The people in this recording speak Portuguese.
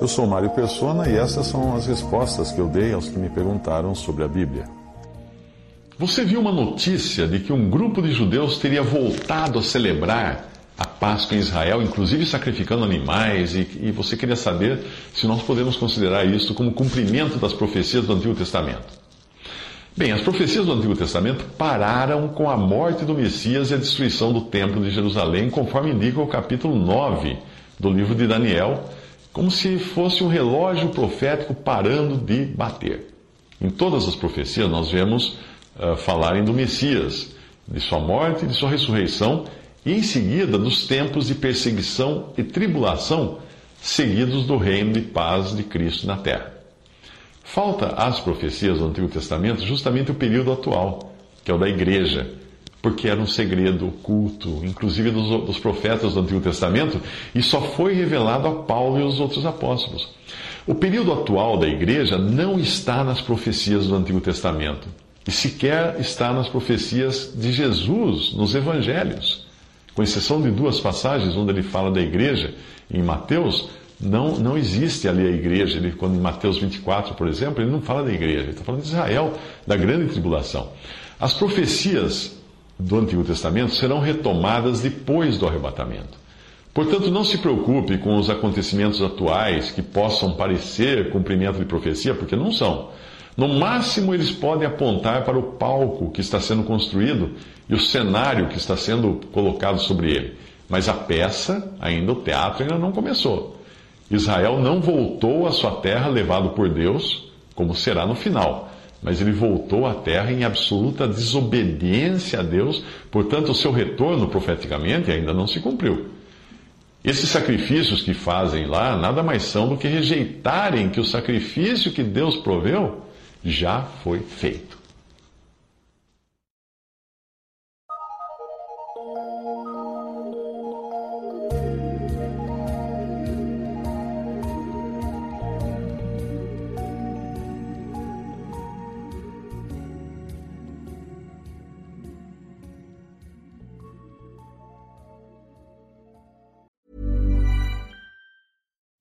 Eu sou Mário Persona e essas são as respostas que eu dei aos que me perguntaram sobre a Bíblia. Você viu uma notícia de que um grupo de judeus teria voltado a celebrar a Páscoa em Israel, inclusive sacrificando animais, e, e você queria saber se nós podemos considerar isso como cumprimento das profecias do Antigo Testamento. Bem, as profecias do Antigo Testamento pararam com a morte do Messias e a destruição do Templo de Jerusalém, conforme indica o capítulo 9 do livro de Daniel, como se fosse um relógio profético parando de bater. Em todas as profecias nós vemos uh, falarem do Messias, de sua morte e de sua ressurreição, e em seguida dos tempos de perseguição e tribulação seguidos do reino de paz de Cristo na terra. Falta às profecias do Antigo Testamento justamente o período atual, que é o da igreja, porque era um segredo oculto, inclusive dos, dos, profetas do Antigo Testamento, e só foi revelado a Paulo e os outros apóstolos. O período atual da igreja não está nas profecias do Antigo Testamento, e sequer está nas profecias de Jesus, nos evangelhos. Com exceção de duas passagens onde ele fala da igreja, em Mateus, não, não existe ali a igreja. Ele, quando em Mateus 24, por exemplo, ele não fala da igreja, ele está falando de Israel, da grande tribulação. As profecias do Antigo Testamento serão retomadas depois do arrebatamento. Portanto, não se preocupe com os acontecimentos atuais que possam parecer cumprimento de profecia, porque não são. No máximo, eles podem apontar para o palco que está sendo construído e o cenário que está sendo colocado sobre ele. Mas a peça, ainda o teatro, ainda não começou. Israel não voltou à sua terra levado por Deus, como será no final. Mas ele voltou à terra em absoluta desobediência a Deus, portanto, o seu retorno profeticamente ainda não se cumpriu. Esses sacrifícios que fazem lá nada mais são do que rejeitarem que o sacrifício que Deus proveu já foi feito.